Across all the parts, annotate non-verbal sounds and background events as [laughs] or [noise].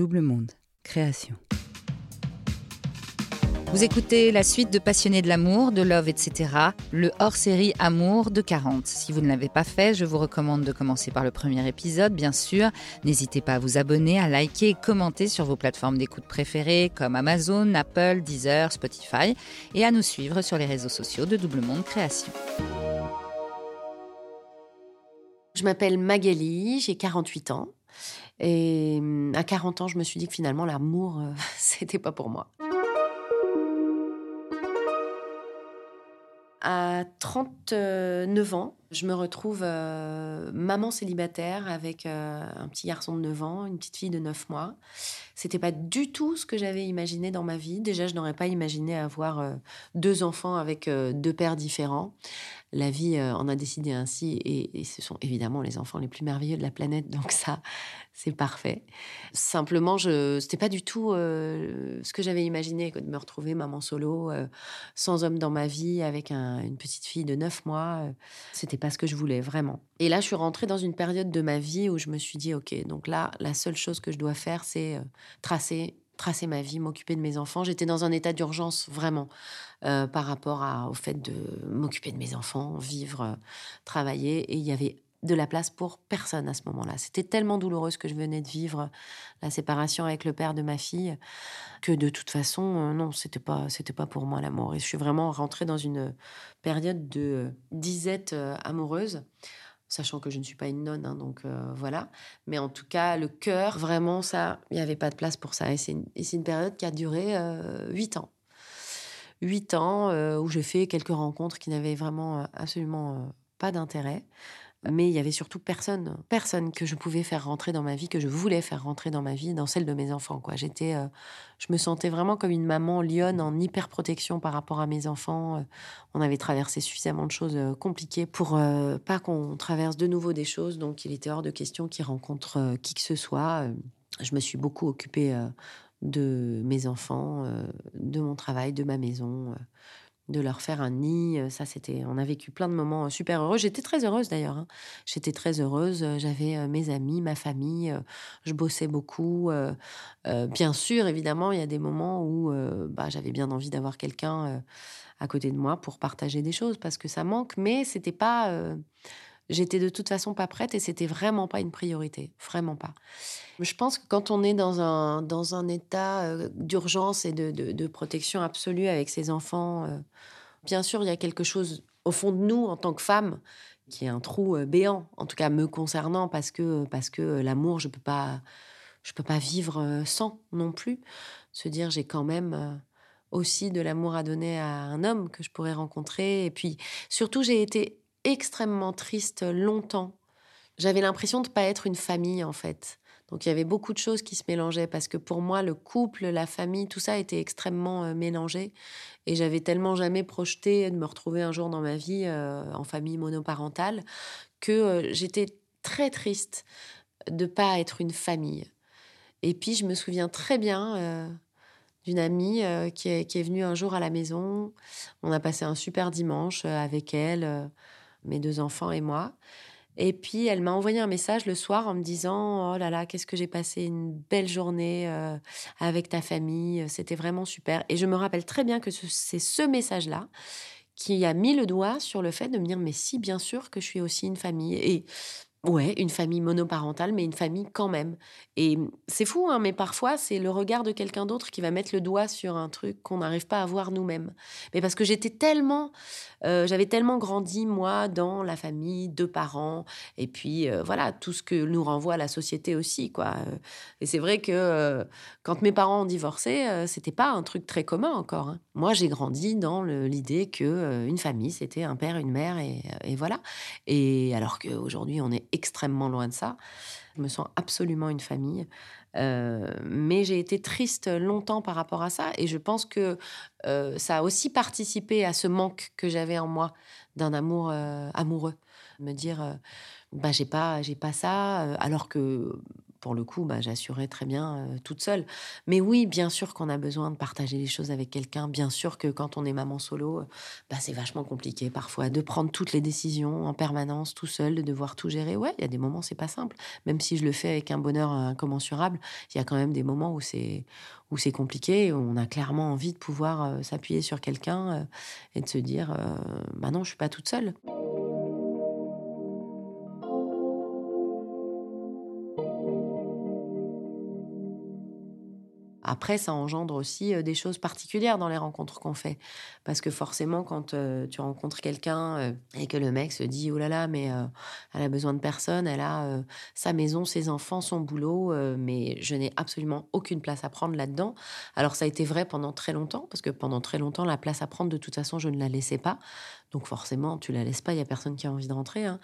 Double Monde, création. Vous écoutez la suite de Passionnés de l'amour, de Love, etc., le hors-série Amour de 40. Si vous ne l'avez pas fait, je vous recommande de commencer par le premier épisode, bien sûr. N'hésitez pas à vous abonner, à liker et commenter sur vos plateformes d'écoute préférées comme Amazon, Apple, Deezer, Spotify, et à nous suivre sur les réseaux sociaux de Double Monde Création. Je m'appelle Magali, j'ai 48 ans. Et hum, à 40 ans, je me suis dit que finalement, l'amour, euh, [laughs] c'était pas pour moi. À 39 ans, je me retrouve euh, maman célibataire avec euh, un petit garçon de 9 ans, une petite fille de 9 mois. C'était pas du tout ce que j'avais imaginé dans ma vie. Déjà, je n'aurais pas imaginé avoir euh, deux enfants avec deux pères différents. La vie en a décidé ainsi et, ce sont évidemment les enfants les plus merveilleux de la planète. [laughs] Donc ça, c'est parfait. Simplement, je c'était pas du tout ce que j'avais imaginé de me retrouver maman solo, sans homme dans ma vie, avec une petite fille de 9 mois. C'était ce que je voulais vraiment. Et là, je suis rentrée dans une période de ma vie où je me suis dit, ok, donc là, la seule chose que je dois faire, c'est euh, tracer tracer ma vie, m'occuper de mes enfants. J'étais dans un état d'urgence vraiment euh, par rapport au fait de m'occuper de mes enfants, vivre, euh, travailler. Et il y avait de la place pour personne à ce moment-là. C'était tellement douloureux ce que je venais de vivre, la séparation avec le père de ma fille, que de toute façon, euh, non, c'était pas, c'était pas pour moi l'amour. Et je suis vraiment rentrée dans une période de disette euh, amoureuse, sachant que je ne suis pas une nonne, hein, donc euh, voilà. Mais en tout cas, le cœur, vraiment, ça, il n'y avait pas de place pour ça. Et c'est une, période qui a duré huit ans. Huit ans où j'ai fait quelques rencontres qui n'avaient vraiment absolument pas d'intérêt mais il y avait surtout personne, personne que je pouvais faire rentrer dans ma vie, que je voulais faire rentrer dans ma vie, dans celle de mes enfants. Quoi, j'étais, euh, je me sentais vraiment comme une maman lionne en hyper protection par rapport à mes enfants. Euh, on avait traversé suffisamment de choses euh, compliquées pour pas qu'on traverse de nouveau des choses, donc il était hors de question qu'ils rencontrent qui que ce soit. je me suis beaucoup occupée de mes enfants, de mon travail, de ma maison de leur faire un nid. Euh, ça, c'était, on a vécu plein de moments euh, super heureux. J'étais très heureuse d'ailleurs. Hein. J'étais très heureuse. Euh, j'avais mes amis, ma famille. Je bossais beaucoup. bien sûr, évidemment, il y a des moments où bah, j'avais bien envie d'avoir quelqu'un à côté de moi pour partager des choses parce que ça manque. Mais c'était pas J'étais de toute façon pas prête et c'était vraiment pas une priorité, vraiment pas. Je pense que quand on est dans un, dans un état euh, d'urgence et de, de, protection absolue avec ses enfants, euh, bien sûr, il y a quelque chose au fond de nous en tant que femme qui est un trou euh, béant, en tout cas me concernant, parce que, parce que l'amour, je peux pas, je peux pas vivre sans non plus. Se dire, j'ai quand même aussi de l'amour à donner à un homme que je pourrais rencontrer. Et puis, surtout, j'ai été extrêmement triste longtemps. J'avais l'impression de ne pas être une famille en fait. Donc il y avait beaucoup de choses qui se mélangeaient parce que pour moi le couple, la famille, tout ça était extrêmement euh, mélangé et j'avais tellement jamais projeté de me retrouver un jour dans ma vie euh, en famille monoparentale que euh, j'étais très triste de pas être une famille. Et puis je me souviens très bien d'une amie qui est, qui, est, venue un jour à la maison. On a passé un super dimanche avec elle mes deux enfants et moi. Et puis, elle m'a envoyé un message le soir en me disant Oh là là, qu'est-ce que j'ai passé une belle journée euh, avec ta famille, c'était vraiment super. Et je me rappelle très bien que c'est ce message-là qui a mis le doigt sur le fait de me dire Mais si, bien sûr que je suis aussi une famille. Et Ouais, une famille monoparentale, mais une famille quand même. Et c'est fou, hein, mais parfois, c'est le regard de quelqu'un d'autre qui va mettre le doigt sur un truc qu'on n'arrive pas à voir nous-mêmes. Mais parce que j'étais tellement, j'avais tellement grandi, moi, dans la famille, deux parents, et puis voilà, tout ce que nous renvoie la société aussi, quoi. Et c'est vrai que quand mes parents ont divorcé, c'était pas un truc très commun encore. Hein. Moi, j'ai grandi dans l'idée que une famille, c'était un père, une mère, et, et voilà. Et alors qu'aujourd'hui, on est extrêmement loin de ça. Je me sens absolument une famille. Euh, mais j'ai été triste longtemps par rapport à ça. Et je pense que euh, ça a aussi participé à ce manque que j'avais en moi d'un amour euh, amoureux. Me dire, bah, j'ai pas, j'ai pas ça. Alors que pour le coup, bah, j'assurais très bien euh, toute seule. Mais oui, bien sûr qu'on a besoin de partager les choses avec quelqu'un. Bien sûr que quand on est maman solo, euh, bah, c'est vachement compliqué parfois de prendre toutes les décisions en permanence, tout seul, de devoir tout gérer. Ouais, il y a des moments, c'est pas simple. Même si je le fais avec un bonheur incommensurable, il y a quand même des moments où c'est compliqué. Où on a clairement envie de pouvoir euh, s'appuyer sur quelqu'un et de se dire, bah non, je suis pas toute seule. Après, ça engendre aussi euh, des choses particulières dans les rencontres qu'on fait. Parce que forcément, quand euh, tu rencontres quelqu'un euh, et que le mec se dit, oh là là, mais elle a besoin de personne, elle a sa maison, ses enfants, son boulot, mais je n'ai absolument aucune place à prendre là-dedans. Alors ça a été vrai pendant très longtemps, parce que pendant très longtemps, la place à prendre, de toute façon, je ne la laissais pas. Donc forcément, tu la laisses pas, il y a personne qui a envie de rentrer. Hein.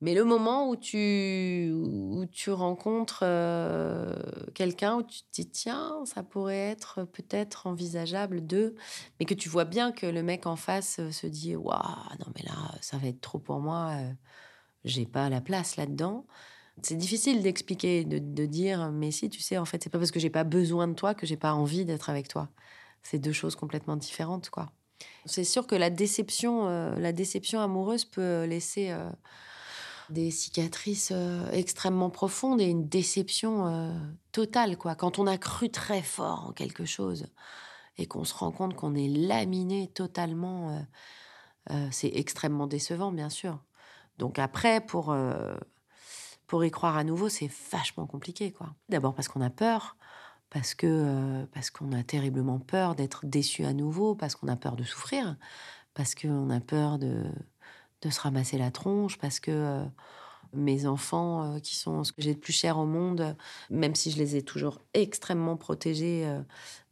Mais le moment où tu, où tu rencontres euh, quelqu'un, où tu te dis, tiens, ça pourrait être peut-être envisageable de. Mais que tu vois bien que le mec en face euh, se dit, waouh, non, mais là, ça va être trop pour moi, euh, j'ai pas la place là-dedans. C'est difficile d'expliquer, de, de, dire, mais si, tu sais, en fait, c'est pas parce que j'ai pas besoin de toi que j'ai pas envie d'être avec toi. C'est deux choses complètement différentes, quoi. C'est sûr que la déception, la déception amoureuse peut laisser des cicatrices euh, extrêmement profondes et une déception euh, totale, quoi. Quand on a cru très fort en quelque chose et qu'on se rend compte qu'on est laminé totalement, euh, c'est extrêmement décevant, bien sûr. Donc après, pour, pour y croire à nouveau, c'est vachement compliqué, quoi. D'abord parce qu'on a peur, parce que parce qu'on a terriblement peur d'être déçu à nouveau, parce qu'on a peur de souffrir, parce qu'on a peur de de se ramasser la tronche parce que euh, mes enfants, euh, qui sont ce que j'ai de plus cher au monde, même si je les ai toujours extrêmement protégés, euh,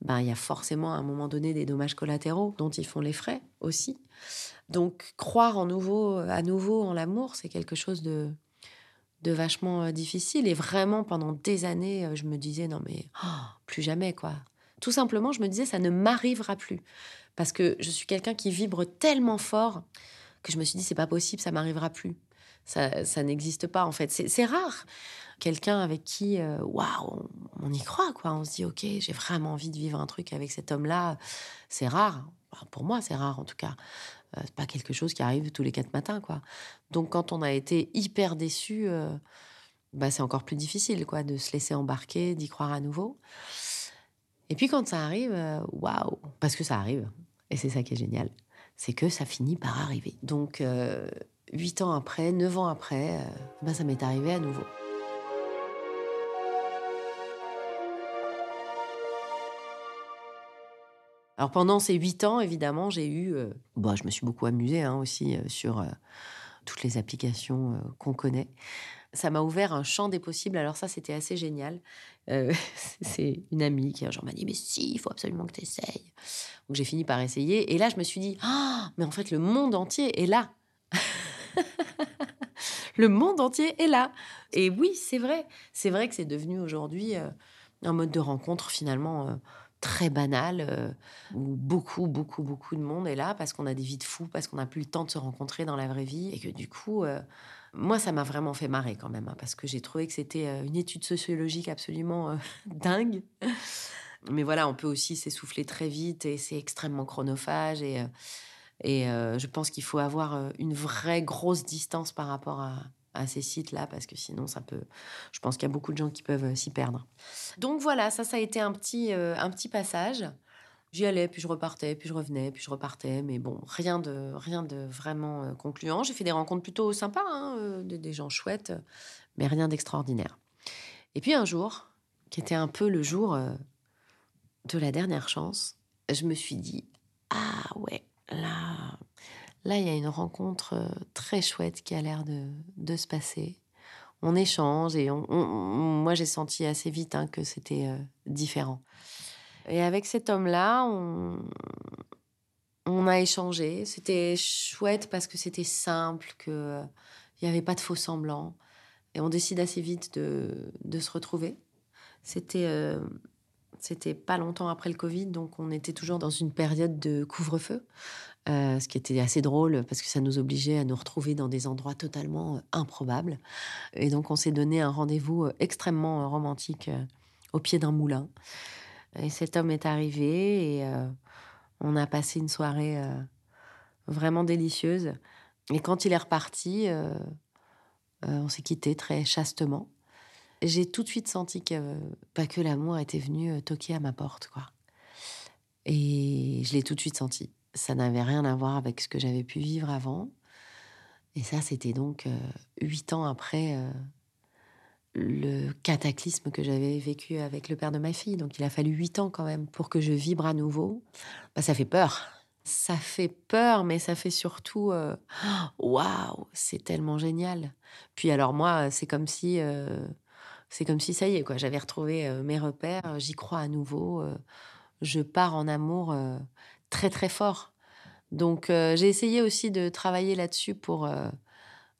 ben, il y a forcément à un moment donné des dommages collatéraux dont ils font les frais aussi. Donc croire en nouveau, à nouveau en l'amour, c'est quelque chose de, de vachement difficile. Et vraiment, pendant des années, je me disais, non mais oh, plus jamais, quoi. Tout simplement, je me disais, ça ne m'arrivera plus. Parce que je suis quelqu'un qui vibre tellement fort que je me suis dit, c'est pas possible, ça m'arrivera plus. Ça, ça n'existe pas, en fait. C'est rare. Quelqu'un avec qui, euh, waouh, on, y croit, quoi. On se dit, ok, j'ai vraiment envie de vivre un truc avec cet homme-là. C'est rare. pour moi, c'est rare, en tout cas. Euh, c'est pas quelque chose qui arrive tous les quatre matins, quoi. Donc, quand on a été hyper déçu, euh, bah, c'est encore plus difficile, quoi, de se laisser embarquer, d'y croire à nouveau. Et puis, quand ça arrive, waouh, parce que ça arrive. Et c'est ça qui est génial c'est que ça finit par arriver. Donc, euh, huit ans après, neuf ans après, euh, ben, ça m'est arrivé à nouveau. Alors pendant ces huit ans, évidemment, j'ai eu, euh, bon, je me suis beaucoup amusée hein, aussi sur toutes les applications qu'on connaît ça m'a ouvert un champ des possibles. Alors ça, c'était assez génial. Euh, [laughs] c'est une amie qui un jour m'a dit, mais si, il faut absolument que tu essayes. Donc j'ai fini par essayer. Et là, je me suis dit, ah, mais en fait, le monde entier est là. [laughs] le monde entier est là. Et oui, c'est vrai. C'est vrai que c'est devenu aujourd'hui euh, un mode de rencontre finalement euh, très banal, où beaucoup, beaucoup, beaucoup de monde est là parce qu'on a des vies de fous, parce qu'on n'a plus le temps de se rencontrer dans la vraie vie. Et que du coup moi, ça m'a vraiment fait marrer quand même, hein, parce que j'ai trouvé que c'était euh, une étude sociologique absolument euh, [laughs] dingue. Mais voilà, on peut aussi s'essouffler très vite et c'est extrêmement chronophage. Et, euh, et je pense qu'il faut avoir une vraie grosse distance par rapport à, à ces sites-là, parce que sinon, ça peut. Je pense qu'il y a beaucoup de gens qui peuvent s'y perdre. Donc voilà, ça, ça a été un petit, un petit passage. J'y allais, puis je repartais, puis je revenais, puis je repartais, mais bon, rien de, rien de vraiment euh, concluant. J'ai fait des rencontres plutôt sympas, hein, euh, des, gens chouettes, mais rien d'extraordinaire. Et puis un jour, qui était un peu le jour euh, de la dernière chance, je me suis dit ah ouais, là, là il y a une rencontre très chouette qui a l'air de, de se passer. On échange et on, moi j'ai senti assez vite hein, que c'était différent. Et avec cet homme-là, on, a échangé. C'était chouette parce que c'était simple, qu'il n'y avait pas de faux semblants. Et on décide assez vite de, se retrouver. C'était euh, c'était pas longtemps après le Covid, donc on était toujours dans une période de couvre-feu. Euh, ce qui était assez drôle parce que ça nous obligeait à nous retrouver dans des endroits totalement improbables. Et donc on s'est donné un rendez-vous extrêmement romantique au pied d'un moulin. Et cet homme est arrivé et on a passé une soirée vraiment délicieuse. Et quand il est reparti, on s'est quitté très chastement. J'ai tout de suite senti que, pas que l'amour était venu toquer à ma porte, quoi. Et je l'ai tout de suite senti. Ça n'avait rien à voir avec ce que j'avais pu vivre avant. Et ça, c'était donc huit ans après le cataclysme que j'avais vécu avec le père de ma fille. Donc il a fallu huit ans quand même pour que je vibre à nouveau. Bah, ça fait peur. Ça fait peur, mais ça fait surtout waouh, c'est tellement génial. Puis alors moi, c'est comme si c'est comme si ça y est quoi, j'avais retrouvé mes repères, j'y crois à nouveau, je pars en amour très très fort. Donc j'ai essayé aussi de travailler là-dessus pour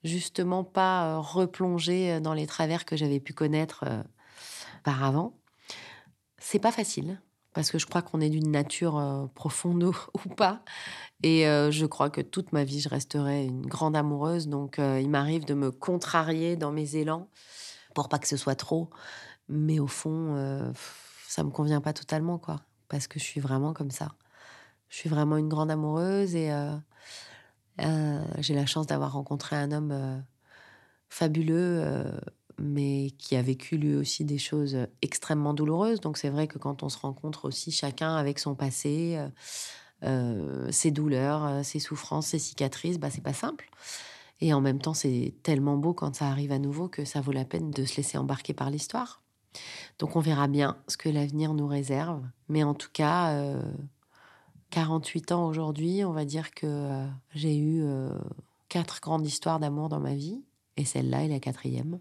justement pas replonger dans les travers que j'avais pu connaître par avant. C'est pas facile parce que je crois qu'on est d'une nature profonde [laughs] ou pas. Et je crois que toute ma vie, je resterai une grande amoureuse. Donc, il m'arrive de me contrarier dans mes élans pour pas que ce soit trop. Mais au fond, ça me convient pas totalement, quoi. Parce que je suis vraiment comme ça. Je suis vraiment une grande amoureuse et euh, j'ai la chance d'avoir rencontré un homme euh, fabuleux, euh, mais qui a vécu lui aussi des choses extrêmement douloureuses. Donc c'est vrai que quand on se rencontre aussi chacun avec son passé, ses douleurs, ses souffrances, ses cicatrices, bah c'est pas simple. Et en même temps, c'est tellement beau quand ça arrive à nouveau que ça vaut la peine de se laisser embarquer par l'histoire. Donc on verra bien ce que l'avenir nous réserve. Mais en tout cas, 48 ans aujourd'hui, on va dire que euh, j'ai eu euh, quatre grandes histoires d'amour dans ma vie, et celle-là est la quatrième.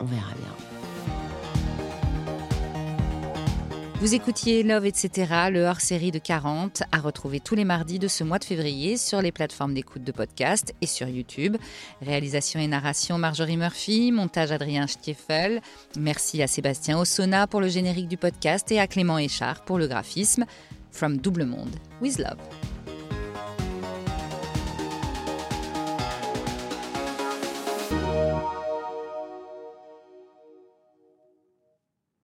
On verra bien. Vous écoutiez Love, etc., le hors-série de 40, à retrouver tous les mardis de ce mois de février sur les plateformes d'écoute de podcast et sur YouTube. Réalisation et narration Marjorie Murphy, montage Adrien Stiefel. Merci à Sébastien Ossona pour le générique du podcast et à Clément Échard pour le graphisme. From Double Monde with Love.